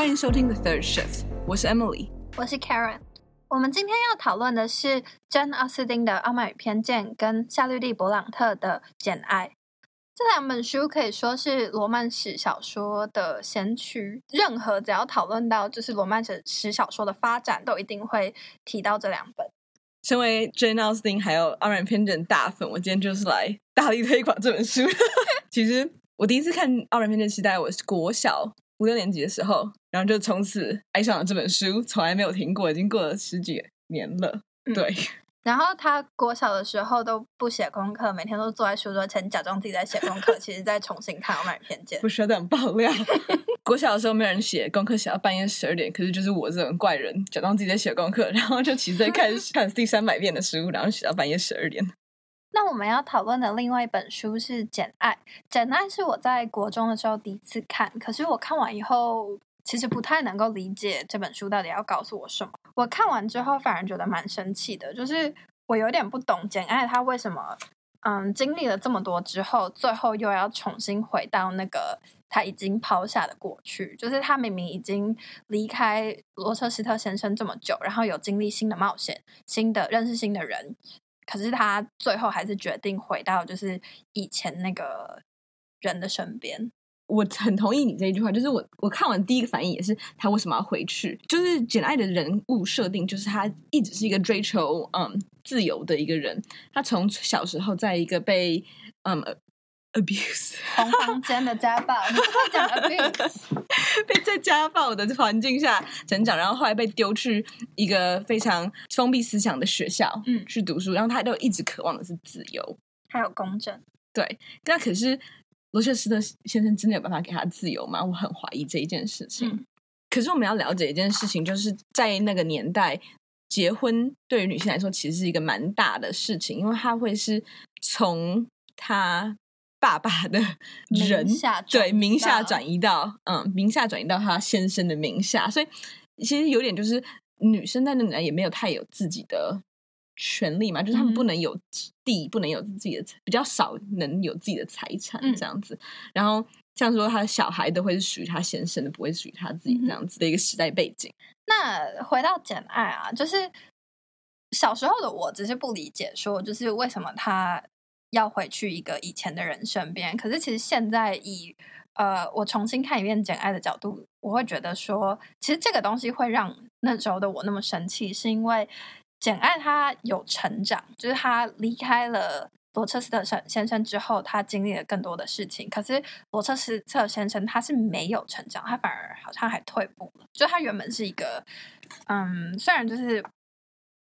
欢迎收听 The Third Shift，我是 Emily，我是 Karen。我们今天要讨论的是珍·奥斯汀的《傲慢与偏见》跟夏绿蒂·勃朗特的《简爱》。这两本书可以说是罗曼史小说的先驱。任何只要讨论到就是罗曼史史小说的发展，都一定会提到这两本。身为 Jane Austen 还有《傲慢与偏见》大粉，我今天就是来大力推广这本书。其实我第一次看《傲慢与偏见》是在我是国小五六年级的时候，然后就从此爱上了这本书，从来没有停过，已经过了十几年了。对。嗯 然后他国小的时候都不写功课，每天都坐在书桌前假装自己在写功课，其实在重新看《傲慢与偏见》。不需要这样爆料。国小的时候没有人写功课，写到半夜十二点，可是就是我这种怪人，假装自己在写功课，然后就其实在看看第三百遍的书，然后写到半夜十二点。那我们要讨论的另外一本书是《简爱》，《简爱》是我在国中的时候第一次看，可是我看完以后。其实不太能够理解这本书到底要告诉我什么。我看完之后反而觉得蛮生气的，就是我有点不懂简爱他为什么，嗯，经历了这么多之后，最后又要重新回到那个他已经抛下的过去。就是他明明已经离开罗彻斯特先生这么久，然后有经历新的冒险、新的认识新的人，可是他最后还是决定回到就是以前那个人的身边。我很同意你这一句话，就是我我看完第一个反应也是他为什么要回去？就是简爱的人物设定，就是他一直是一个追求嗯自由的一个人。他从小时候在一个被嗯 abuse 同房间的家暴，你不会讲 abuse，被在家暴的环境下成长，然后后来被丢去一个非常封闭思想的学校，嗯，去读书，然后他都一直渴望的是自由，还有公正。对，那可是。罗切斯特先生真的有办法给他自由吗？我很怀疑这一件事情。嗯、可是我们要了解一件事情，就是在那个年代，结婚对于女性来说其实是一个蛮大的事情，因为它会是从他爸爸的 人名下对名下转移到嗯名下转移到他先生的名下，所以其实有点就是女生在那里也没有太有自己的。权利嘛，就是他们不能有地，嗯、不能有自己的，比较少能有自己的财产这样子。嗯、然后像说他的小孩都会是属于他先生的，不会属于他自己这样子的一个时代背景。那回到简爱啊，就是小时候的我只是不理解，说就是为什么他要回去一个以前的人身边。可是其实现在以呃我重新看一遍简爱的角度，我会觉得说，其实这个东西会让那时候的我那么生气，是因为。简爱他有成长，就是他离开了罗彻斯特先生之后，他经历了更多的事情。可是罗彻斯特先生他是没有成长，他反而好像还退步了。就他原本是一个，嗯，虽然就是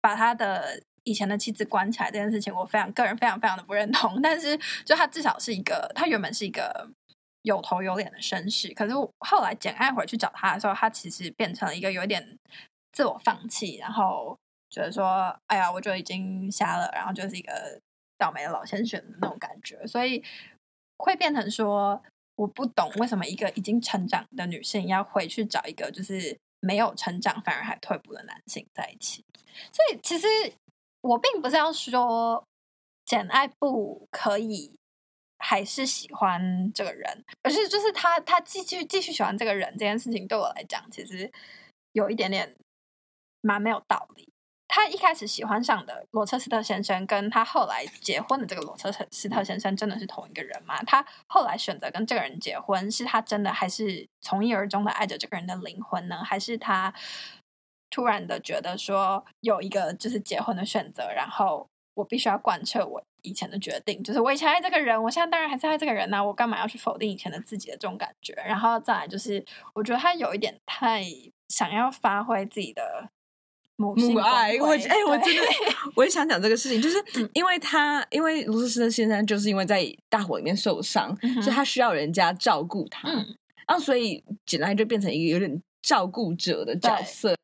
把他的以前的妻子关起来这件事情，我非常个人非常非常的不认同。但是就他至少是一个，他原本是一个有头有脸的绅士。可是后来简爱回去找他的时候，他其实变成了一个有点自我放弃，然后。觉得说，哎呀，我就已经瞎了，然后就是一个倒霉的老先生的那种感觉，所以会变成说，我不懂为什么一个已经成长的女性要回去找一个就是没有成长反而还退步的男性在一起。所以其实我并不是要说简爱不可以还是喜欢这个人，而是就是他他继续继续喜欢这个人这件事情对我来讲，其实有一点点蛮没有道理。他一开始喜欢上的罗彻斯特先生，跟他后来结婚的这个罗彻斯特先生，真的是同一个人吗？他后来选择跟这个人结婚，是他真的还是从一而终的爱着这个人的灵魂呢？还是他突然的觉得说有一个就是结婚的选择，然后我必须要贯彻我以前的决定，就是我以前爱这个人，我现在当然还是爱这个人呢、啊，我干嘛要去否定以前的自己的这种感觉？然后再来就是，我觉得他有一点太想要发挥自己的。母爱，我哎，我真的，我也想讲这个事情，就 是因为他，因为罗彻斯特先生就是因为在大火里面受伤，嗯、所以他需要人家照顾他，嗯、然后所以简单就变成一个有点照顾者的角色。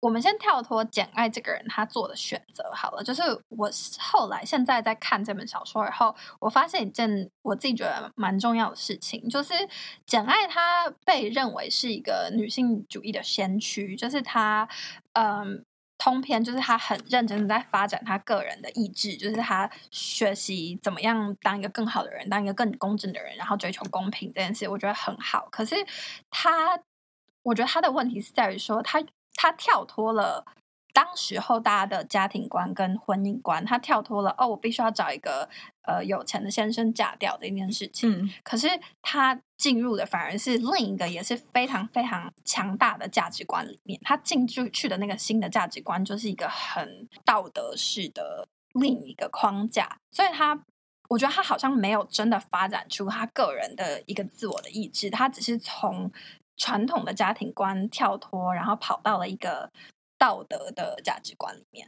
我们先跳脱简爱这个人他做的选择好了，就是我后来现在在看这本小说以后，我发现一件我自己觉得蛮重要的事情，就是简爱她被认为是一个女性主义的先驱，就是她嗯，通篇就是她很认真的在发展她个人的意志，就是她学习怎么样当一个更好的人，当一个更公正的人，然后追求公平这件事，我觉得很好。可是她。我觉得他的问题是在于说他他跳脱了。当时候大家的家庭观跟婚姻观，他跳脱了哦，我必须要找一个呃有钱的先生嫁掉的一件事情。嗯，可是他进入的反而是另一个也是非常非常强大的价值观里面。他进去的那个新的价值观就是一个很道德式的另一个框架，所以他我觉得他好像没有真的发展出他个人的一个自我的意志，他只是从传统的家庭观跳脱，然后跑到了一个。道德的价值观里面，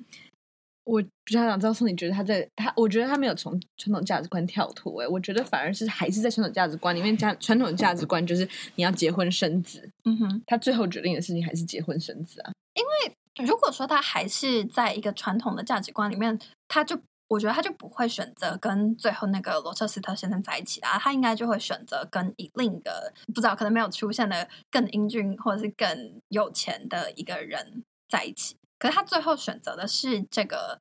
我比较想知道说，你觉得他在他，我觉得他没有从传统价值观跳脱。哎，我觉得反而是还是在传统价值观里面，家传统价值观就是你要结婚生子。嗯哼，他最后决定的事情还是结婚生子啊。因为如果说他还是在一个传统的价值观里面，他就我觉得他就不会选择跟最后那个罗彻斯特先生在一起啊，他应该就会选择跟另一个不知道可能没有出现的更英俊或者是更有钱的一个人。在一起，可是他最后选择的是这个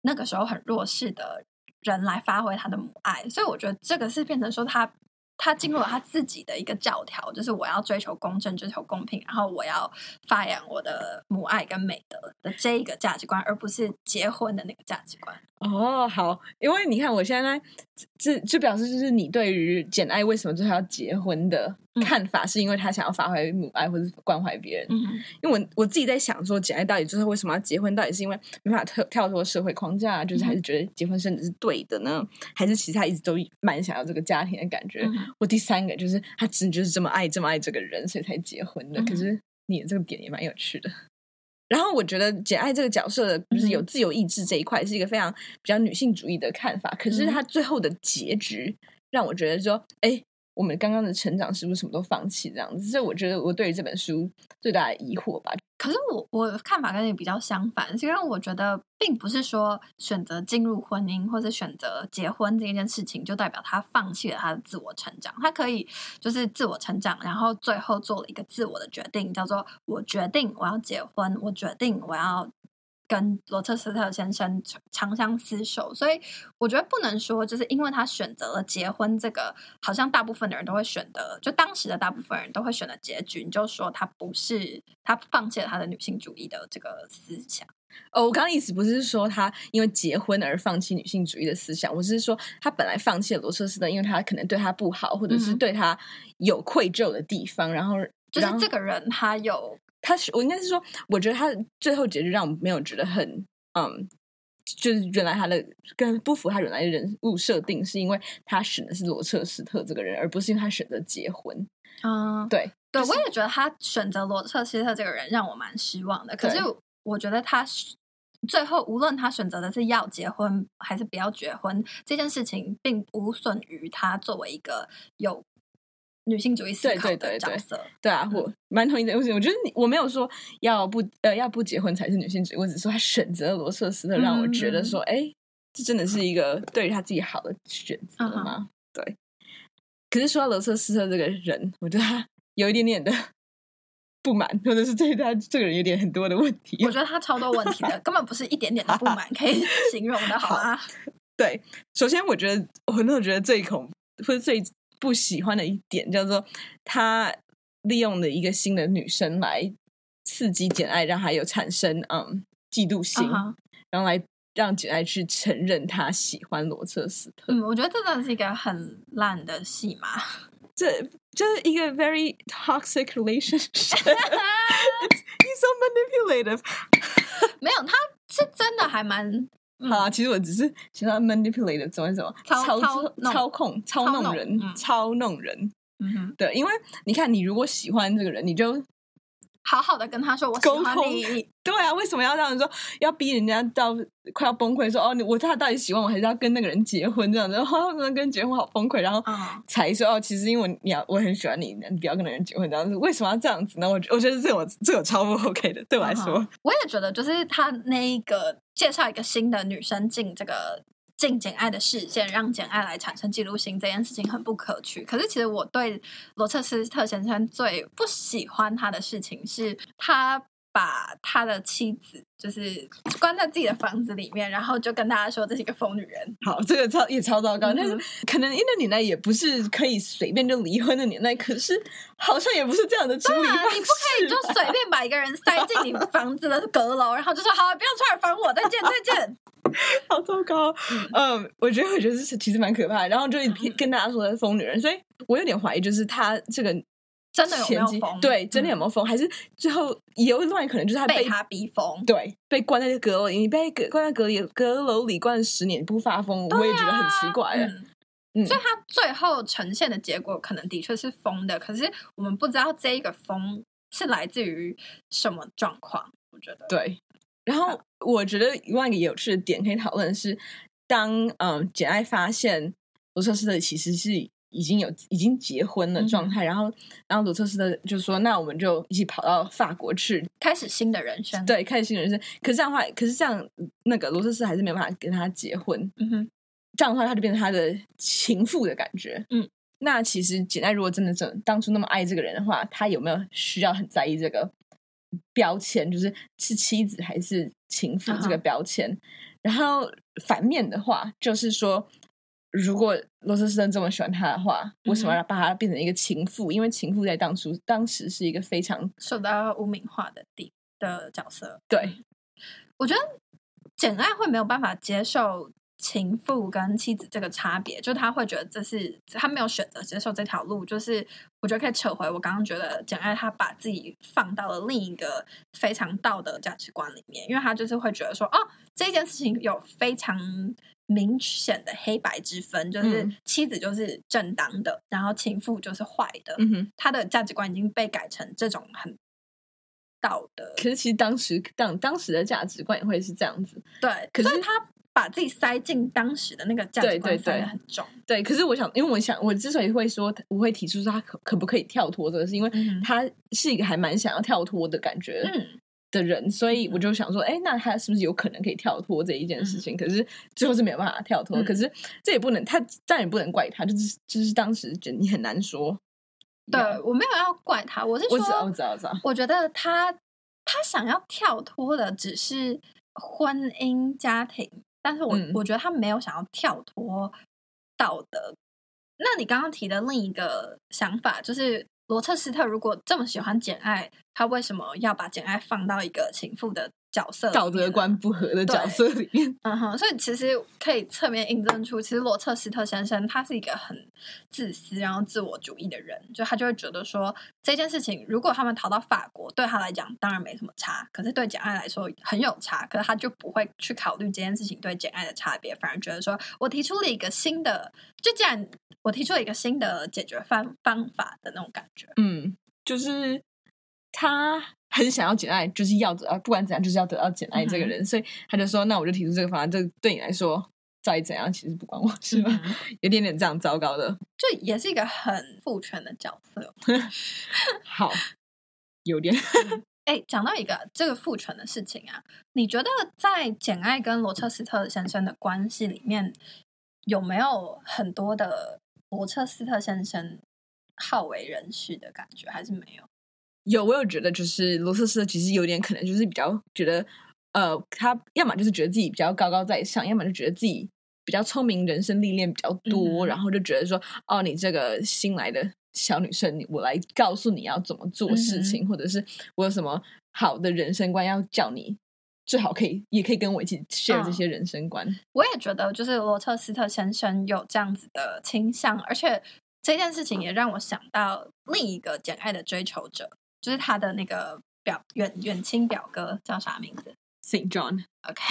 那个时候很弱势的人来发挥他的母爱，所以我觉得这个是变成说他他进入了他自己的一个教条，就是我要追求公正、追求公平，然后我要发扬我的母爱跟美德的这一个价值观，而不是结婚的那个价值观。哦，好，因为你看我现在这就表示就是你对于简爱为什么最后要结婚的。看法是因为他想要发挥母爱或者关怀别人，嗯、因为我我自己在想说，简爱到底最后为什么要结婚？到底是因为没办法跳跳脱社会框架，就是还是觉得结婚生子是对的呢？嗯、还是其实他一直都蛮想要这个家庭的感觉？嗯、我第三个就是他真的就是这么爱这么爱这个人，所以才结婚的。嗯、可是你的这个点也蛮有趣的。然后我觉得简爱这个角色就是有自由意志这一块是一个非常比较女性主义的看法。可是她最后的结局让我觉得说，哎。我们刚刚的成长是不是什么都放弃这样子？所以我觉得我对于这本书最大的疑惑吧。可是我我看法跟你比较相反，是因为我觉得并不是说选择进入婚姻或者选择结婚这件事情就代表他放弃了他的自我成长。他可以就是自我成长，然后最后做了一个自我的决定，叫做我决定我要结婚，我决定我要。跟罗彻斯特先生长相厮守，所以我觉得不能说就是因为他选择了结婚这个，好像大部分的人都会选的，就当时的大部分人都会选的结局，你就说他不是他放弃了他的女性主义的这个思想。哦，我刚刚意思不是说他因为结婚而放弃女性主义的思想，我是说他本来放弃了罗彻斯特，因为他可能对他不好，或者是对他有愧疚的地方，然后就是这个人他有。他是我应该是说，我觉得他最后结局让我没有觉得很嗯，就是原来他的跟不符他原来的人物设定，是因为他选的是罗彻斯特这个人，而不是因为他选择结婚。嗯，对对，我也觉得他选择罗彻斯特这个人让我蛮失望的。可是我觉得他最后无论他选择的是要结婚还是不要结婚，这件事情并无损于他作为一个有。女性主义思考的角色，对，对，对，对，对啊，我蛮同意这个事情。我觉得你，我没有说要不呃要不结婚才是女性主义，我只是说他选择了罗彻斯特，让我觉得说，哎、嗯，这真的是一个对于他自己好的选择吗？嗯、对。可是说到罗彻斯特这个人，我觉得他有一点点的 不满，或者是对他这个人有点很多的问题。我觉得他超多问题的，根本不是一点点的不满可以 形容的，好吗？对，首先我觉得我那我觉得最恐或者最。不喜欢的一点叫做，他利用了一个新的女生来刺激简爱，让他有产生嗯嫉妒心，uh huh. 然后来让简爱去承认他喜欢罗彻斯特。嗯，我觉得这真的是一个很烂的戏码，这就是一个 very toxic relationship。He's so manipulative。没有，他是真的还蛮。好啦，其实我只是喜欢 manipulate 怎么怎么操操操控操弄人操弄人，嗯哼，对，因为你看，你如果喜欢这个人，你就好好的跟他说我喜欢你，对啊，为什么要这样说？要逼人家到快要崩溃，说哦，我他到底喜欢我还是要跟那个人结婚这样子？然后跟人结婚好崩溃，然后才说哦，其实因为你要我很喜欢你，你不要跟那个人结婚这样子。为什么要这样子呢？我我觉得这我这种超不 OK 的，对我来说，我也觉得就是他那一个。介绍一个新的女生进这个进简爱的视线，让简爱来产生嫉妒心，这件事情很不可取。可是，其实我对罗彻斯特先生最不喜欢他的事情是，他把他的妻子就是关在自己的房子里面，然后就跟大家说这是一个疯女人。好，这个超也超糟糕。嗯、但是可能那年代也不是可以随便就离婚的年代，可是好像也不是这样的处理方式、啊。你不可以就随便把一个人塞进你房子的阁楼，然后就说好，不要出来烦我，再见再见。好糟糕。嗯，嗯，我觉得我觉得是其实蛮可怕的。然后就跟大家说是疯女人，所以我有点怀疑，就是他这个。真的有没有疯？对，真的有没有疯？嗯、还是最后有另外可能就是他被，被他逼疯？对，被关在阁楼里，你被关在阁里阁楼里关了十年不发疯，啊、我也觉得很奇怪。嗯，嗯，所以他最后呈现的结果可能的确是疯的，可是我们不知道这一个疯是来自于什么状况。我觉得对。然后我觉得另外一个有趣的点可以讨论是，当嗯简爱发现罗彻斯特其实是。已经有已经结婚的状态，嗯、然后然后罗彻斯特就说：“那我们就一起跑到法国去，开始新的人生。”对，开始新的人生。可是这样的话，可是这样那个罗彻斯特还是没有办法跟他结婚。嗯哼，这样的话，他就变成他的情妇的感觉。嗯，那其实简爱如果真的真当初那么爱这个人的话，他有没有需要很在意这个标签，就是是妻子还是情妇这个标签？嗯、然后反面的话，就是说。如果罗彻斯特这么喜欢他的话，为什么要把他变成一个情妇？嗯、因为情妇在当初当时是一个非常受到污名化的地的角色。对，我觉得简爱会没有办法接受情妇跟妻子这个差别，就他会觉得这是他没有选择接受这条路。就是我觉得可以扯回我刚刚觉得简爱他把自己放到了另一个非常道德价值观里面，因为他就是会觉得说，哦，这件事情有非常。明显的黑白之分，就是妻子就是正当的，嗯、然后情妇就是坏的。嗯哼，他的价值观已经被改成这种很道德。可是其实当时当当时的价值观也会是这样子。对，可是他把自己塞进当时的那个价值观塞得很重。对，对，对，对，可是我想，因为我想，我之所以会说我会提出说他可可不可以跳脱这个，是因为他是一个还蛮想要跳脱的感觉。嗯。的人，所以我就想说，哎、欸，那他是不是有可能可以跳脱这一件事情？嗯、可是最后是没有办法跳脱。嗯、可是这也不能，他但也不能怪他，就是就是当时觉得你很难说。对，我没有要怪他，我是说，我知道，我知道，我知道。我觉得他他想要跳脱的只是婚姻家庭，但是我、嗯、我觉得他没有想要跳脱道德。那你刚刚提的另一个想法就是。罗彻斯特如果这么喜欢简爱，他为什么要把简爱放到一个情妇的角色，道德观不合的角色里面，嗯哼，所以其实可以侧面印证出，其实罗彻斯特先生他是一个很自私然后自我主义的人，就他就会觉得说这件事情，如果他们逃到法国，对他来讲当然没什么差，可是对简爱来说很有差，可是他就不会去考虑这件事情对简爱的差别，反而觉得说我提出了一个新的，就既然我提出了一个新的解决方方法的那种感觉，嗯，就是他。很想要简爱，就是要得，不管怎样，就是要得到简爱这个人，嗯、所以他就说：“那我就提出这个方案，这对你来说再怎样，其实不关我事吧？嗯、有点点这样糟糕的，就也是一个很父权的角色。好，有点。哎、欸，讲到一个这个父权的事情啊，你觉得在简爱跟罗彻斯特先生的关系里面，有没有很多的罗彻斯特先生好为人师的感觉，还是没有？有，我有觉得，就是罗特斯特其实有点可能就是比较觉得，呃，他要么就是觉得自己比较高高在上，要么就觉得自己比较聪明，人生历练比较多，嗯、然后就觉得说，哦，你这个新来的小女生，我来告诉你要怎么做事情，嗯、或者是我有什么好的人生观要叫你，最好可以也可以跟我一起 share 这些人生观。嗯、我也觉得，就是罗彻斯特先生有这样子的倾向，而且这件事情也让我想到另一个简爱的追求者。就是他的那个表远远亲表哥叫啥名字？Saint John。OK，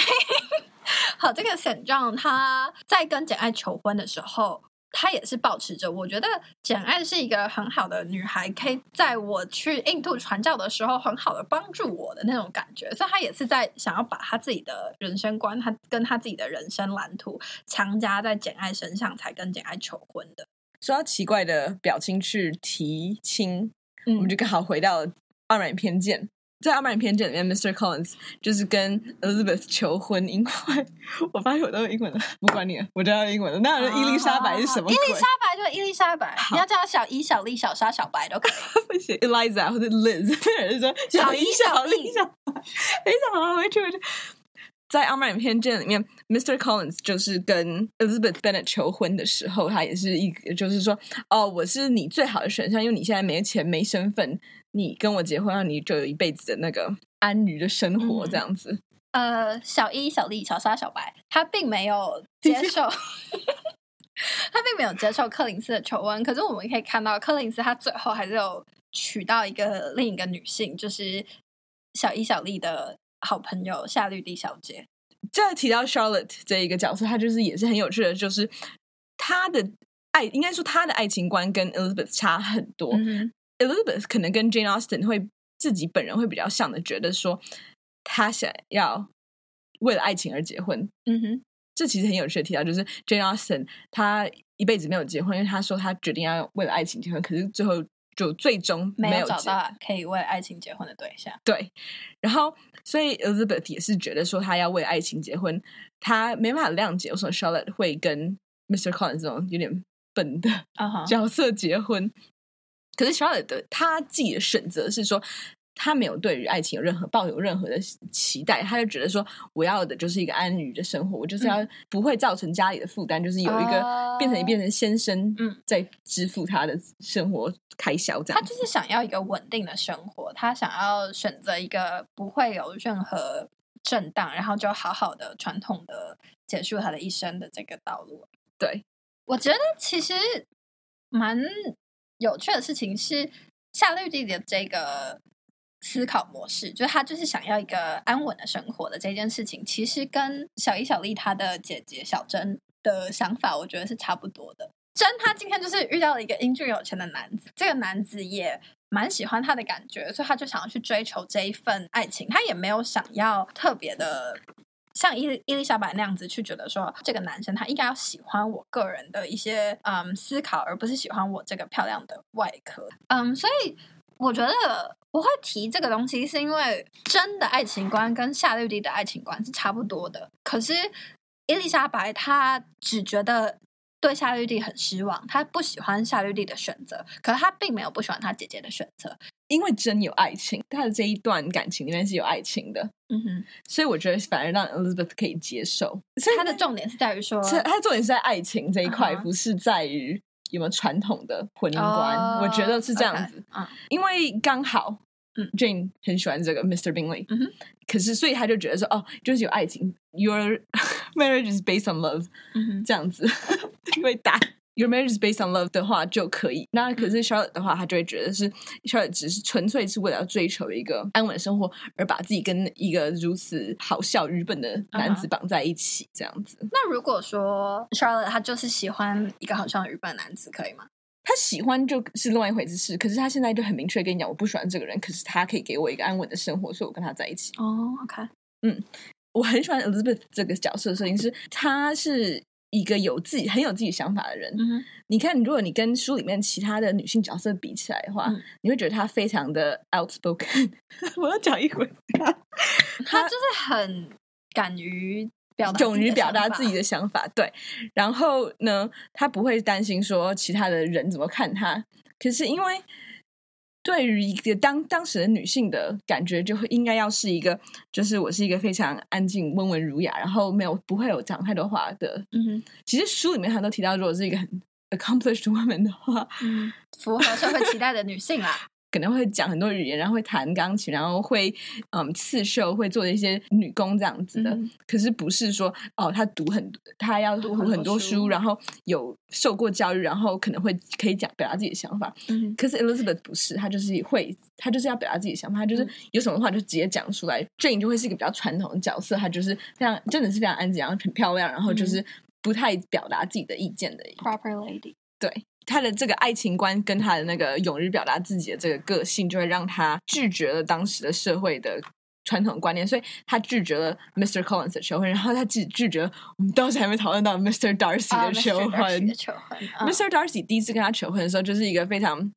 好，这个 Saint John 他在跟简爱求婚的时候，他也是保持着我觉得简爱是一个很好的女孩，可以在我去印度传教的时候很好的帮助我的那种感觉，所以他也是在想要把他自己的人生观，他跟他自己的人生蓝图强加在简爱身上，才跟简爱求婚的。说到奇怪的表情去提亲。我们就刚好回到傲慢与偏见在《傲慢与偏见》里面，Mr. Collins 就是跟 Elizabeth 求婚，因为我发现我都是英文的，不管你了，我知道英文的。那伊丽莎白是什么鬼？伊丽莎白就是伊丽莎白，你要叫她小伊、小丽、小莎、小白都可以。不行，Eliza 或者 Liz，有人说小伊、小丽、小白。非常好，回去回去。在《傲慢与偏见》里面，Mr. Collins 就是跟 Elizabeth Bennet 求婚的时候，他也是一个，就是说，哦，我是你最好的选项，因为你现在没钱、没身份。你跟我结婚，那你就有一辈子的那个安于的生活，这样子。嗯、呃，小伊、小丽、小沙、小白，他并没有接受，他并没有接受柯林斯的求婚。可是我们可以看到，柯林斯他最后还是有娶到一个另一个女性，就是小伊、小丽的好朋友夏绿蒂小姐。再提到 Charlotte 这一个角色，她就是也是很有趣的，就是她的爱，应该说她的爱情观跟 Elizabeth 差很多。嗯 Elizabeth 可能跟 Jane Austen 会自己本人会比较像的，觉得说她想要为了爱情而结婚。嗯哼，这其实很有趣的提到，就是 Jane Austen 她一辈子没有结婚，因为她说她决定要为了爱情结婚，可是最后就最终没有，找到可以为爱情结婚的对象。对，然后所以 Elizabeth 也是觉得说他要为爱情结婚，他没办法谅解为什么 Charlotte 会跟 Mr. Collins 这种有点笨的角色结婚。Uh huh. 可是 Charlotte 的她自己的选择是说，他没有对于爱情有任何抱有任何的期待，他就觉得说，我要的就是一个安于的生活，我就是要不会造成家里的负担，嗯、就是有一个变成变成先生，嗯，在支付他的生活开销这样。他就是想要一个稳定的生活，他想要选择一个不会有任何震荡，然后就好好的传统的结束他的一生的这个道路。对，我觉得其实蛮。有趣的事情是，夏绿蒂的这个思考模式，就是他就是想要一个安稳的生活的这件事情，其实跟小伊、小丽她的姐姐小珍的想法，我觉得是差不多的。珍她今天就是遇到了一个英俊有钱的男子，这个男子也蛮喜欢她的感觉，所以他就想要去追求这一份爱情，他也没有想要特别的。像伊伊丽莎白那样子去觉得说，这个男生他应该要喜欢我个人的一些嗯思考，而不是喜欢我这个漂亮的外壳。嗯，所以我觉得我会提这个东西，是因为真的爱情观跟夏绿蒂的爱情观是差不多的。可是伊丽莎白她只觉得对夏绿蒂很失望，她不喜欢夏绿蒂的选择，可是她并没有不喜欢她姐姐的选择。因为真有爱情，她的这一段感情里面是有爱情的，嗯哼，所以我觉得反而让 Elizabeth 可以接受。所以他的重点是在于说，他的重点是在爱情这一块，uh huh. 不是在于有没有传统的婚姻观。Uh, 我觉得是这样子，okay. uh. 因为刚好，嗯，Jane 很喜欢这个 Mr. Bingley，可是所以他就觉得说，哦，就是有爱情，Your marriage is based on love，这样子 因为打。Your marriage is based on love 的话就可以，那可是 Charlotte 的话，他就会觉得是 Charlotte 只是纯粹是为了要追求一个安稳的生活，而把自己跟一个如此好笑愚笨的男子绑在一起，这样子。那如果说 Charlotte 他就是喜欢一个好笑愚笨的男子，可以吗？他喜欢就是另外一回事，可是他现在就很明确跟你讲，我不喜欢这个人，可是他可以给我一个安稳的生活，所以我跟他在一起。哦，OK，嗯，我很喜欢 Elizabeth 这个角色的设定是，他是。一个有自己很有自己想法的人，嗯、你看，如果你跟书里面其他的女性角色比起来的话，嗯、你会觉得她非常的 outspoken。我要讲一回，她就是很敢于表达，勇于表达自己的想法。对，然后呢，她不会担心说其他的人怎么看她。可是因为。对于一个当当时的女性的感觉，就会应该要是一个，就是我是一个非常安静、温文儒雅，然后没有不会有讲太多话的。嗯哼，其实书里面他都提到，如果是一个很 accomplished woman 的话，嗯，符合社会期待的女性啦。可能会讲很多语言，然后会弹钢琴，然后会嗯刺绣，会做一些女工这样子的。嗯、可是不是说哦，她读很，她要读很多书，然后有受过教育，然后可能会可以讲表达自己的想法。嗯、可是 Elizabeth 不是，她就是会，她就是要表达自己的想法，她就是有什么话就直接讲出来。Jane、嗯、就会是一个比较传统的角色，她就是非常真的是非常安静，然后很漂亮，然后就是不太表达自己的意见的 proper lady。对。他的这个爱情观跟他的那个勇于表达自己的这个个性，就会让他拒绝了当时的社会的传统观念，所以他拒绝了 Mr. Collins 的求婚，然后他自己拒绝了我们当时还没讨论到 Mr. Darcy 的求婚。Mr. Darcy 第一次跟他求婚的时候，就是一个非常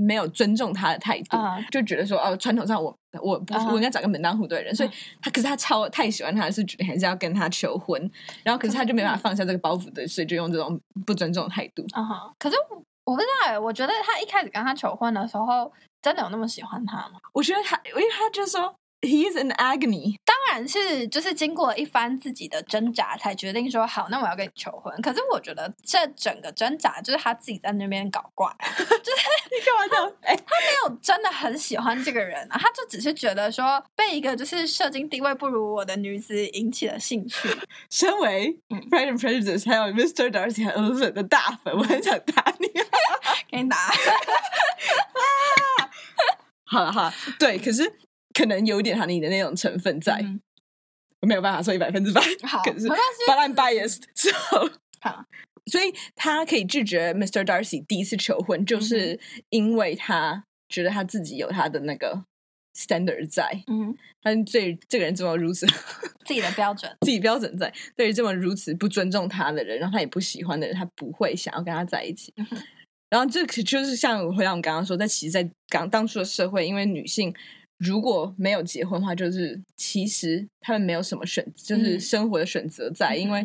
没有尊重他的态度，uh. 就觉得说哦，传统上我我不、uh. 我应该找个门当户对的人，所以他可是他超太喜欢他，是觉得还是要跟他求婚，然后可是他就没办法放下这个包袱的，所以就用这种不尊重的态度。啊哈，可是我我不知道，我觉得他一开始跟他求婚的时候，真的有那么喜欢他吗？我觉得他，因为他就说。He is in agony，当然是就是经过一番自己的挣扎，才决定说好，那我要跟你求婚。可是我觉得这整个挣扎就是他自己在那边搞怪，就是你干嘛这样？哎、欸，他没有真的很喜欢这个人啊，他就只是觉得说被一个就是社经地位不如我的女子引起了兴趣。身为 Pride and Prejudice 还有 Mr. Darcy 和 Elizabeth 的大粉，我很想打你，给你打。好了好了，对，可是。可能有一点哈尼的那种成分在，嗯、我没有办法说一百分之百。好，可是 but I'm biased，so 好，所以他可以拒绝 Mr. Darcy 第一次求婚，就是因为他觉得他自己有他的那个 standard 在，嗯，他对这个人这么如此 自己的标准，自己标准在，对于这么如此不尊重他的人，然后他也不喜欢的人，他不会想要跟他在一起。嗯、然后这个就是像回到我们刚刚说，在其实，在刚当初的社会，因为女性。如果没有结婚的话，就是其实他们没有什么选，就是生活的选择在，嗯、因为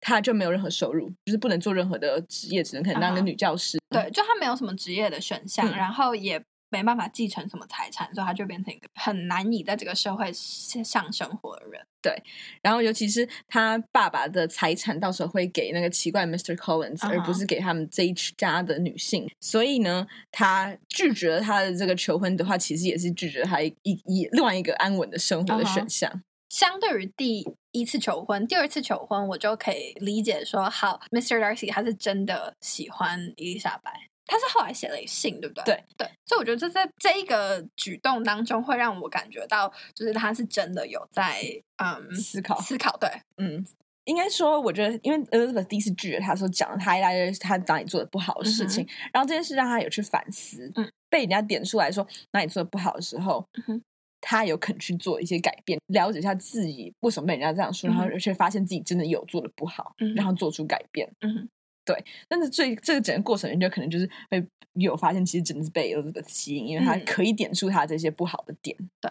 他就没有任何收入，就是不能做任何的职业，只能可能当个女教师。对，就他没有什么职业的选项，嗯、然后也。没办法继承什么财产，所以他就变成一个很难以在这个社会上生活的人。对，然后尤其是他爸爸的财产，到时候会给那个奇怪 Mr. Collins，、uh -huh. 而不是给他们这一家的女性。所以呢，他拒绝了他的这个求婚的话，其实也是拒绝了他一一另外一个安稳的生活的选项。Uh -huh. 相对于第一次求婚，第二次求婚，我就可以理解说，好，Mr. Darcy 他是真的喜欢伊丽莎白。他是后来写了一信，对不对？对对，所以我觉得这在这一个举动当中，会让我感觉到，就是他是真的有在嗯思考思考。对，嗯，应该说，我觉得，因为 Elizabeth 第一次拒绝他说，讲了他一大堆他哪里做的不好的事情，嗯，然后这件事让他有去反思，嗯，被人家点出来说哪里做的不好的时候，嗯，他有肯去做一些改变，了解一下自己为什么被人家这样说，嗯，然后却发现自己真的有做的不好，嗯，然后做出改变，嗯。对，但是最这个整个过程，人就可能就是会有发现，其实真的是被 Elizabeth 吸引，因为他可以点出他这些不好的点。对，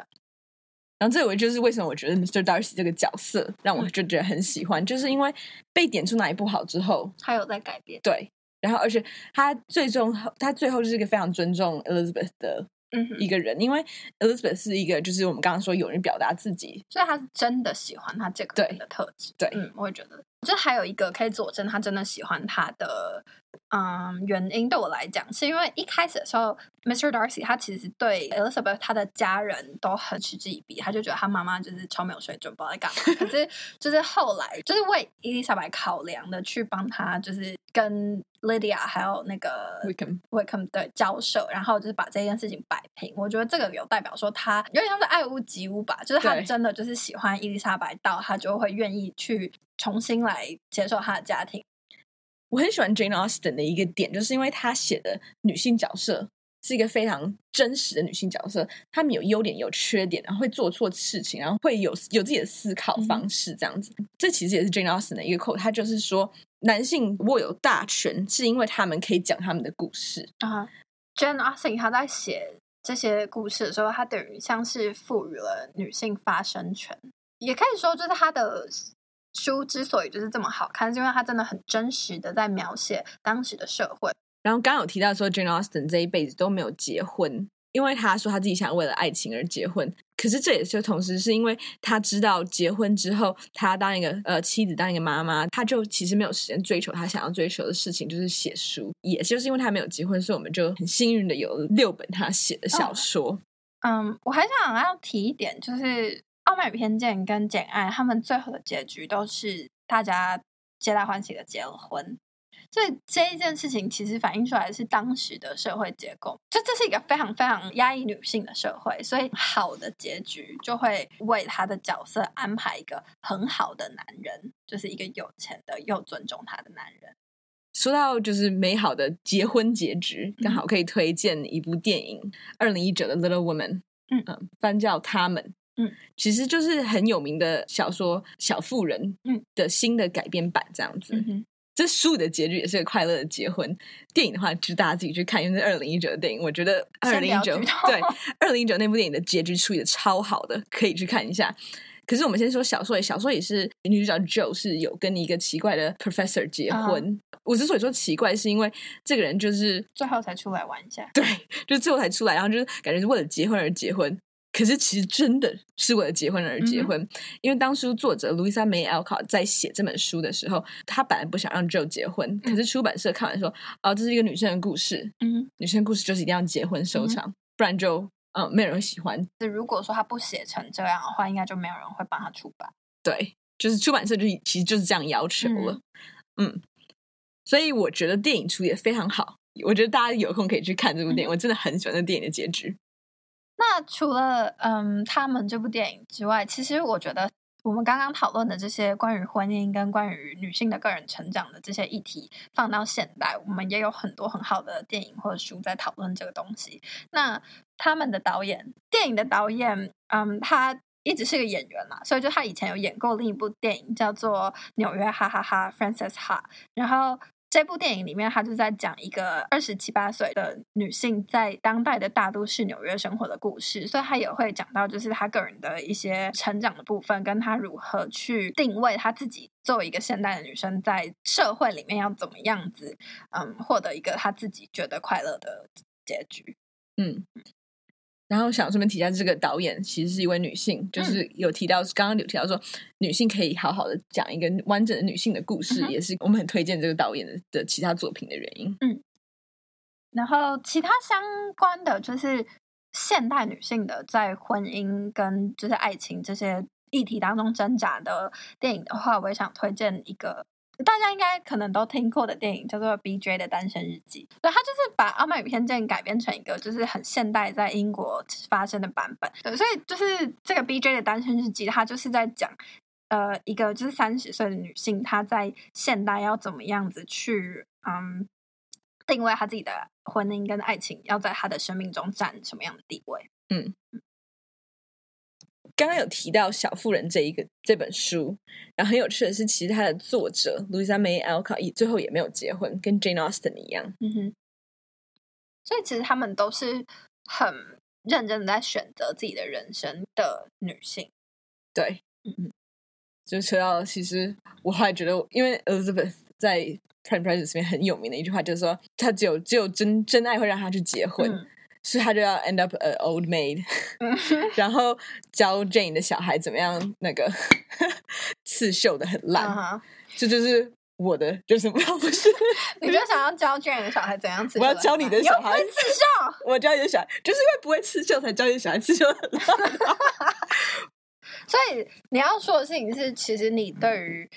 然后这我就是为什么我觉得 Mr. Darcy 这个角色让我就觉得很喜欢，嗯、就是因为被点出哪里不好之后，他有在改变。对，然后而且他最终他最后就是一个非常尊重 Elizabeth 的。一个人，因为 Elizabeth 是一个，就是我们刚刚说有人表达自己，所以他是真的喜欢他这个人的特质。对，对，嗯，我也觉得。就还有一个可以佐证他真的喜欢他的，嗯，原因对我来讲，是因为一开始的时候，Mr. Darcy 他其实对 Elizabeth 他的家人都很嗤之以鼻，他就觉得他妈妈就是超没有水准，不知道在干嘛。可是 就是后来，就是为伊丽莎白考量的去帮他，就是跟。Lydia 还有那个 Wickham Wickham 的交涉，然后就是把这件事情摆平。我觉得这个有代表说他有点像是爱屋及乌吧，就是他真的就是喜欢伊丽莎白到他就会愿意去重新来接受他的家庭。我很喜欢 Jane Austen 的一个点，就是因为他写的女性角色是一个非常真实的女性角色，她们有优点有缺点，然后会做错事情，然后会有有自己的思考方式，这样子。嗯。这其实也是 Jane Austen 的一个 quote，他就是说。男性握有大权，是因为他们可以讲他们的故事啊。Uh, Jane Austen 他在写这些故事的时候，他等于像是赋予了女性发声权，也可以说，就是他的书之所以就是这么好看，是因为他真的很真实的在描写当时的社会。然后刚刚有提到说，Jane Austen 这一辈子都没有结婚。因为他说他自己想为了爱情而结婚，可是这也就同时是因为他知道结婚之后，他当一个呃妻子，当一个妈妈，他就其实没有时间追求他想要追求的事情，就是写书。也就是因为他没有结婚，所以我们就很幸运的有六本他写的小说。嗯、哦，我还想要提一点，就是《傲慢与偏见》跟《简爱》他们最后的结局都是大家皆大欢喜的结了婚。所以这一件事情其实反映出来的是当时的社会结构，就这是一个非常非常压抑女性的社会，所以好的结局就会为他的角色安排一个很好的男人，就是一个有钱的又尊重他的男人。说到就是美好的结婚结局，刚好可以推荐一部电影，二零一九的《Little Women》，嗯嗯，翻叫他们，嗯，其实就是很有名的小说《小妇人》嗯的新的改编版这样子。嗯这书的结局也是个快乐的结婚。电影的话，就大家自己去看，因为是二零一九的电影。我觉得二零一九对二零一九那部电影的结局处理的超好的，可以去看一下。可是我们先说小说，小说也是女主角 Jo 是有跟一个奇怪的 professor 结婚。Uh huh. 我之所以说奇怪，是因为这个人就是最后才出来玩一下，对，就是最后才出来，然后就是感觉是为了结婚而结婚。可是其实真的是为了结婚而结婚，嗯、因为当初作者 Louisa May Alcott 在写这本书的时候，她本来不想让 Joe 结婚，嗯、可是出版社看完说，哦，这是一个女生的故事，嗯，女生的故事就是一定要结婚收场，嗯、不然就嗯没有人会喜欢。如果说她不写成这样的话，应该就没有人会帮她出版。对，就是出版社就其实就是这样要求了，嗯，嗯，所以我觉得电影处理的非常好，我觉得大家有空可以去看这部电影，嗯、我真的很喜欢那电影的结局。那除了嗯，他们这部电影之外，其实我觉得我们刚刚讨论的这些关于婚姻跟关于女性的个人成长的这些议题，放到现代，我们也有很多很好的电影或者书在讨论这个东西。那他们的导演，电影的导演，嗯，他一直是个演员嘛，所以就他以前有演过另一部电影叫做《纽约哈哈哈》（Frances Ha），然后。这部电影里面，他就在讲一个二十七八岁的女性在当代的大都市纽约生活的故事，所以他也会讲到，就是他个人的一些成长的部分，跟他如何去定位他自己作为一个现代的女生，在社会里面要怎么样子，嗯，获得一个他自己觉得快乐的结局，嗯。然后想顺便提一下，这个导演其实是一位女性，就是有提到、嗯、刚刚有提到说，女性可以好好的讲一个完整的女性的故事，嗯、也是我们很推荐这个导演的的其他作品的原因。嗯，然后其他相关的就是现代女性的在婚姻跟就是爱情这些议题当中挣扎的电影的话，我也想推荐一个。大家应该可能都听过的电影叫做《B.J. 的单身日记》，对，他就是把《傲慢与偏见》改编成一个就是很现代在英国发生的版本。对，所以就是这个《B.J. 的单身日记》，它就是在讲呃一个就是三十岁的女性，她在现代要怎么样子去嗯定位她自己的婚姻跟爱情，要在她的生命中占什么样的地位？嗯。刚刚有提到《小妇人》这一个这本书，然后很有趣的是，其实它的作者 Louisa May Alcott 最后也没有结婚，跟 Jane Austen 一样。嗯哼。所以其实他们都是很认真的在选择自己的人生的女性。对，嗯嗯。就说到，其实我还觉得，因为 Elizabeth 在《Pride and Prejudice》里面很有名的一句话，就是说，她只有只有真真爱会让她去结婚。嗯所以他就要 end up an old maid，然后教 Jane 的小孩怎么样那个 刺绣的很烂，这、uh huh. 就，就是我的就是不是？你就想要教 Jane 的小孩怎样刺绣？我要教你的小孩刺绣。我教你的小孩，就是因为不会刺绣，才教你的小孩刺绣很烂。所以你要说的事情是，其实你对于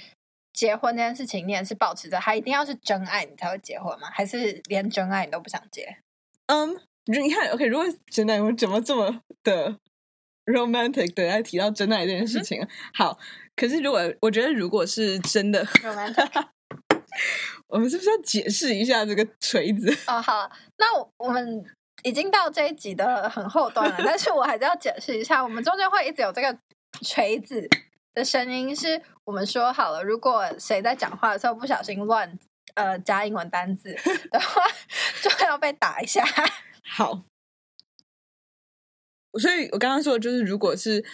结婚这件事情，你也是保持着，他一定要是真爱你才会结婚吗？还是连真爱你都不想结？嗯。Um, 你看，OK，如果真的我怎么这么的 romantic 的来提到真爱这件事情？嗯、好，可是如果我觉得如果是真的 romantic，我们是不是要解释一下这个锤子？哦，好，那我们已经到这一集的很后端了，但是我还是要解释一下，我们中间会一直有这个锤子的声音，是我们说好了，如果谁在讲话的时候不小心乱呃加英文单字的话，就要被打一下。好，所以我刚刚说的就是，如果是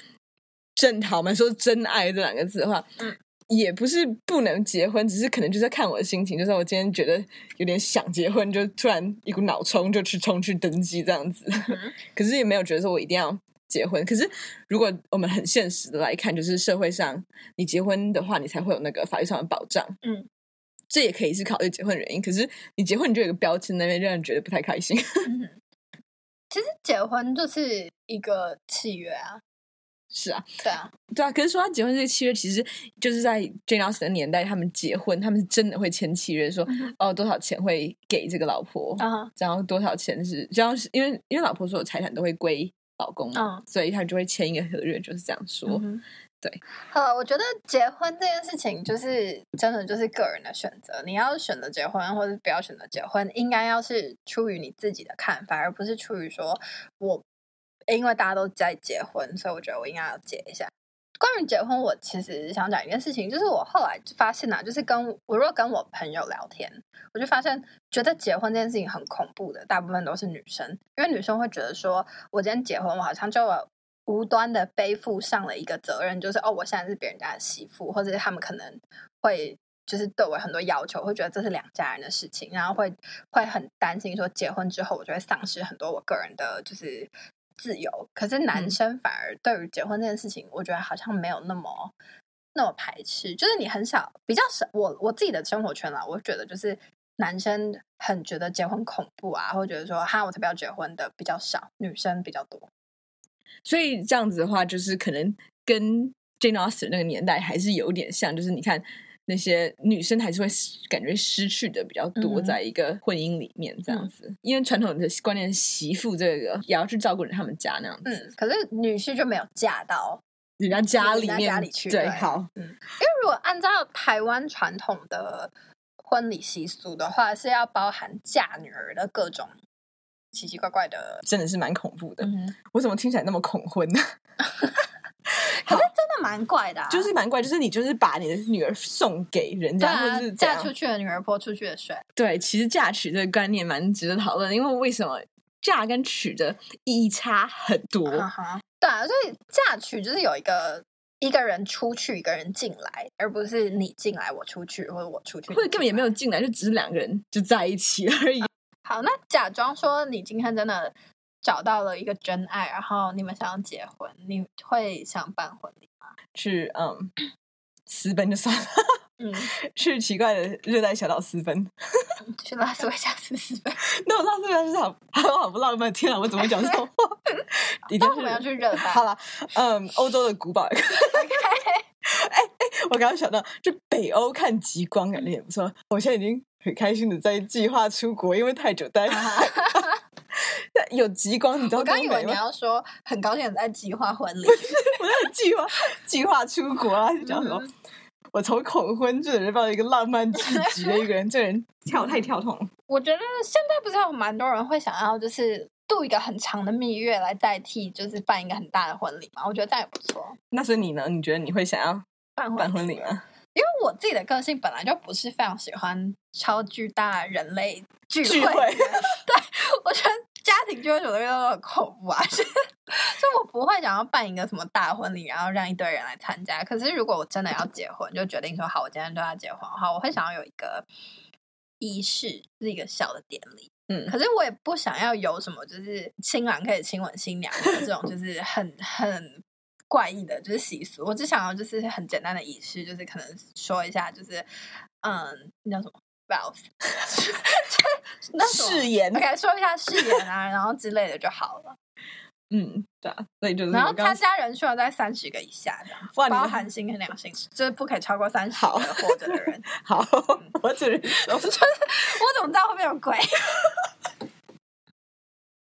正好我们说“真爱”这两个字的话，嗯，也不是不能结婚，只是可能就是看我的心情。就是我今天觉得有点想结婚，就突然一股脑冲就去冲去登记这样子。嗯、可是也没有觉得说我一定要结婚。可是如果我们很现实的来看，就是社会上你结婚的话，你才会有那个法律上的保障。嗯。这也可以是考虑结婚的原因，可是你结婚你就有个标签，那边让人觉得不太开心。嗯、其实结婚就是一个契约啊，是啊，对啊，对啊。可是说他结婚这个契约，其实就是在 Jane Austen 的年代，他们结婚，他们是真的会签契约说，说、嗯、哦多少钱会给这个老婆，嗯、然后多少钱是，这样是因为因为老婆所有财产都会归老公，嗯，所以他就会签一个合约，就是这样说。对，呃，我觉得结婚这件事情就是真的就是个人的选择。你要选择结婚，或者不要选择结婚，应该要是出于你自己的看法，而不是出于说我因为大家都在结婚，所以我觉得我应该要结一下。关于结婚，我其实想讲一件事情，就是我后来发现啊，就是跟我如果跟我朋友聊天，我就发现觉得结婚这件事情很恐怖的，大部分都是女生，因为女生会觉得说，我今天结婚，我好像就无端的背负上了一个责任，就是哦，我现在是别人家的媳妇，或者是他们可能会就是对我很多要求，会觉得这是两家人的事情，然后会会很担心说，结婚之后我就会丧失很多我个人的就是。自由，可是男生反而对于结婚这件事情，我觉得好像没有那么那么排斥。就是你很少比较少，我我自己的生活圈啦，我觉得就是男生很觉得结婚恐怖啊，或者觉得说哈，我才不要结婚的比较少，女生比较多。所以这样子的话，就是可能跟 Jane Austen 那个年代还是有点像，就是你看。那些女生还是会感觉失去的比较多，在一个婚姻里面这样子，嗯、因为传统的观念，媳妇这个也要去照顾人他们家那样子。嗯，可是女婿就没有嫁到人家家里面家里去。对，好，嗯，因为如果按照台湾传统的婚礼习俗的话，是要包含嫁女儿的各种奇奇怪怪的，真的是蛮恐怖的。嗯、我怎么听起来那么恐婚呢？可是真的蛮怪的，啊，就是蛮怪，就是你就是把你的女儿送给人家，啊、或者是嫁出去的女儿泼出去的水。对，其实嫁娶这个观念蛮值得讨论，因为为什么嫁跟娶的意义差很多？对啊，所以嫁娶就是有一个一个人出去，一个人进来，而不是你进来我出去，或者我出去，或者根本也没有进来，就只是两个人就在一起而已。啊、好，那假装说你今天真的。找到了一个真爱，然后你们想要结婚，你会想办婚礼吗？去嗯，私奔就算了。嗯，去奇怪的热带小岛私奔，去拉斯维加斯私奔。那我拉斯维加斯好好好不浪漫，天啊，我怎么讲这种话？你为什么要去热带？好了，嗯，欧洲的古堡。哎哎，我刚刚想到，就北欧看极光，感觉也不错。我现在已经很开心的在计划出国，因为太久待。有极光，你知道吗？我刚以为你要说很高兴在计划婚礼，我在计划计划出国啊！就讲什么？嗯、我从恐婚这人到一个浪漫至极的一个人，这人跳太跳痛。我觉得现在不是有蛮多人会想要，就是度一个很长的蜜月来代替，就是办一个很大的婚礼嘛？我觉得这样也不错。那是你呢？你觉得你会想要办办婚礼吗？因为我自己的个性本来就不是非常喜欢超巨大人类聚会，聚会对，我觉得家庭聚会什么东西都很恐怖啊，就我不会想要办一个什么大婚礼，然后让一堆人来参加。可是如果我真的要结婚，就决定说好，我今天就要结婚的话，我会想要有一个仪式，是一个小的典礼。嗯，可是我也不想要有什么，就是新郎可以亲吻新娘的这种，就是很很。怪异的就是习俗，我只想要就是很简单的仪式，就是可能说一下，就是嗯，那叫什么 vows，那誓言，OK，说一下誓言啊，然后之类的就好了。嗯，对啊，所以就是然后参加人数要在三十个以下，这样包含性跟两性，就是不可以超过三十个活着的人。好，我只能说，我怎么知道会不会有鬼？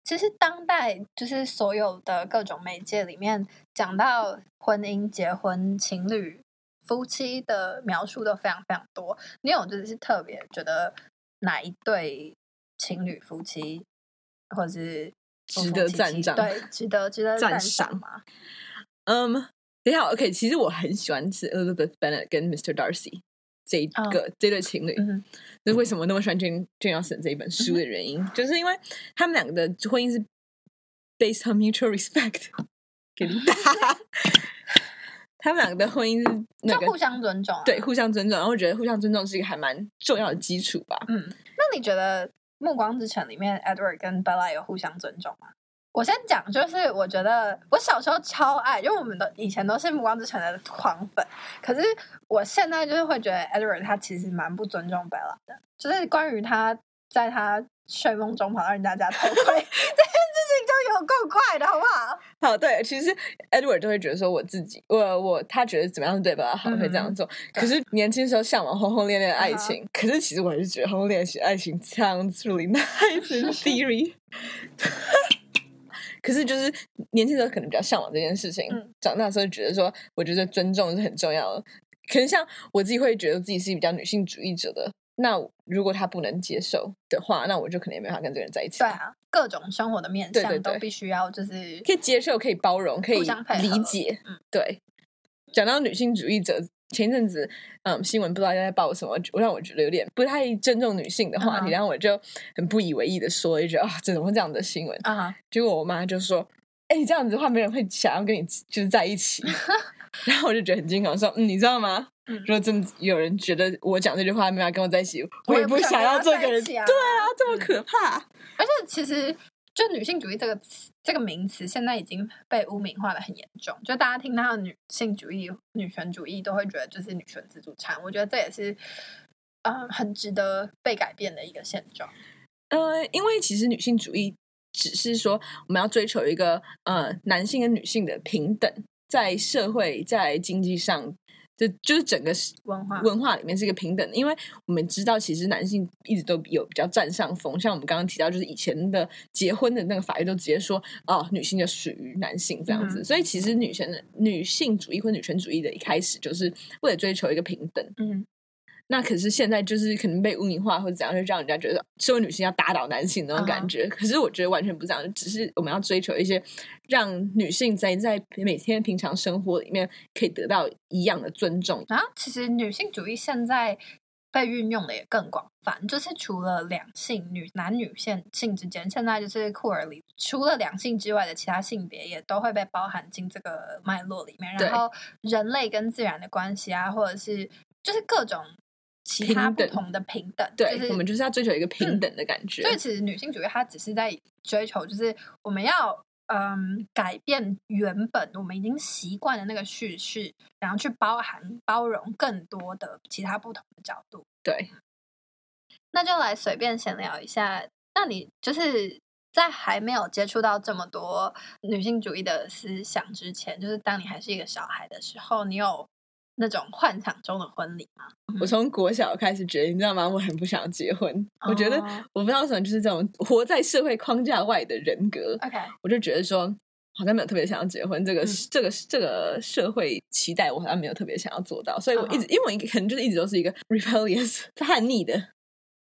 其实当代就是所有的各种媒介里面讲到婚姻、结婚、情侣、夫妻的描述都非常非常多。你有就是特别觉得哪一对情侣、夫妻，或者是值得赞赏？对，值得值得赞赏吗？嗯，你好，OK。其实我很喜欢是 Elizabeth Bennet 跟 Mr. Darcy。这一个、oh. 这对情侣，那、为什么那么喜欢 Jane Jane Austen 这一本书的原因，嗯、就是因为他们两个的婚姻是 based on mutual respect，给。他们两个的婚姻是那个互相尊重、啊，对，互相尊重。然后我觉得互相尊重是一个还蛮重要的基础吧。嗯，那你觉得《暮光之城》里面 Edward 跟 Bella 有互相尊重吗？我先讲，就是我觉得我小时候超爱，因为我们的以前都是《暮光之城》的狂粉。可是我现在就是会觉得 Edward 他其实蛮不尊重 Bella 的，就是关于他在他睡梦中跑到人家家偷窥 这件事情，就有够怪的，好不好？好，对，其实 Edward 就会觉得说我自己，我我他觉得怎么样对 Bella 好，会这样做。嗯、可是年轻时候向往轰轰烈烈的爱情，嗯、可是其实我还是觉得轰轰烈烈的爱情 sounds really nice in theory。可是，就是年轻时候可能比较向往这件事情，嗯、长大的时候觉得说，我觉得尊重是很重要的。可能像我自己会觉得自己是比较女性主义者的，那如果他不能接受的话，那我就可能也没法跟这个人在一起。对啊，各种生活的面向都必须要就是可以接受，可以包容，可以理解。嗯，对。讲到女性主义者，前一阵子嗯新闻不知道在报什么，我让我觉得有点不太尊重女性的话题，嗯、然后我就很不以为意的说了一句啊，怎么会这样的新闻啊？结果我妈就说：“哎，你这样子的话，没人会想要跟你就是在一起。”然后我就觉得很惊恐，说：“嗯，你知道吗？如果真有人觉得我讲这句话没法跟我在一起，我也不想要做个人。对啊，这么可怕。而且其实。”就女性主义这个词，这个名词现在已经被污名化的很严重。就大家听到女性主义、女权主义，都会觉得就是女权自助餐。我觉得这也是，呃，很值得被改变的一个现状。呃，因为其实女性主义只是说我们要追求一个呃男性跟女性的平等，在社会、在经济上。就就是整个文化文化里面是一个平等的，因为我们知道其实男性一直都有比较占上风，像我们刚刚提到，就是以前的结婚的那个法律都直接说哦，女性就属于男性这样子，嗯、所以其实女权的女性主义或女权主义的一开始就是为了追求一个平等，嗯。那可是现在就是可能被污名化或者怎样，就让人家觉得身为女性要打倒男性那种感觉。Uh huh. 可是我觉得完全不是这样，只是我们要追求一些让女性在在每天平常生活里面可以得到一样的尊重。然后，其实女性主义现在被运用的也更广泛，就是除了两性女男女性性之间，现在就是酷儿里除了两性之外的其他性别也都会被包含进这个脉络里面。然后，人类跟自然的关系啊，或者是就是各种。其他不同的平等，对，就是、我们就是要追求一个平等的感觉。所以，其实女性主义它只是在追求，就是我们要嗯改变原本我们已经习惯的那个叙事，然后去包含包容更多的其他不同的角度。对，那就来随便闲聊一下。那你就是在还没有接触到这么多女性主义的思想之前，就是当你还是一个小孩的时候，你有？那种幻想中的婚礼吗？我从国小开始觉得，你知道吗？我很不想结婚。Oh. 我觉得我不知道为什么，就是这种活在社会框架外的人格。OK，我就觉得说，好像没有特别想要结婚。这个、嗯、这个这个社会期待，我好像没有特别想要做到。所以我一直，oh. 因为我可能就是一直都是一个 rebellious 叛逆的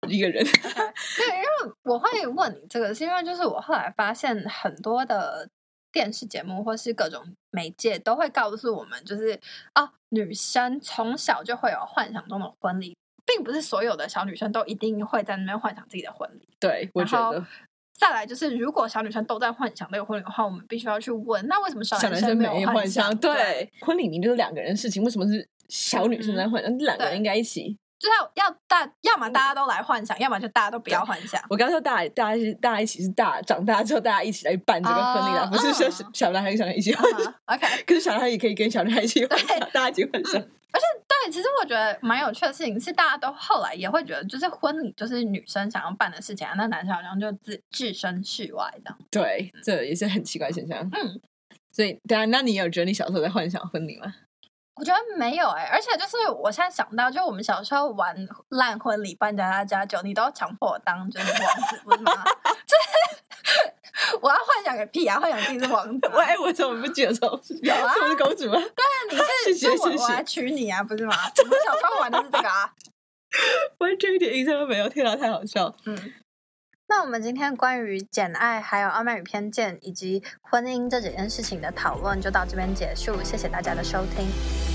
一个人。Okay. 对，因为我会问你这个，是因为就是我后来发现很多的。电视节目或是各种媒介都会告诉我们，就是啊，女生从小就会有幻想中的婚礼，并不是所有的小女生都一定会在那边幻想自己的婚礼。对，我觉得。再来就是，如果小女生都在幻想那个婚礼的话，我们必须要去问，那为什么小男生没有幻想？对，对婚礼明明就是两个人的事情，为什么是小女生在幻想？两、嗯、个人应该一起。就是要要大，要么大家都来幻想，要么就大家都不要幻想。我刚说大，大家是大家一起是大，长大之后大家一起来办这个婚礼啦，uh, 不是说小男孩跟小男孩一起幻想。Uh, OK，可是小男孩也可以跟小男孩一起幻想，大家一起幻想。而且对，其实我觉得蛮有趣的事情是，大家都后来也会觉得，就是婚礼就是女生想要办的事情啊，那男生好像就置置身事外这样。对，这也是很奇怪的现象。嗯，所以对啊，那你有觉得你小时候在幻想婚礼吗？我觉得没有哎、欸，而且就是我现在想到，就我们小时候玩烂婚礼、扮家家家酒，你都要强迫我当就是王子，不是吗？就是 我要幻想个屁啊！幻想自己是王子。喂，我怎么不记得这种事？有啊，是不是公主吗？对啊，你是 谢谢谢谢我来娶你啊，不是吗？我们小时候玩的是这个啊，完全一点印象都没有。天哪，太好笑。嗯。那我们今天关于《简爱》还有《傲慢与偏见》以及婚姻这几件事情的讨论就到这边结束，谢谢大家的收听。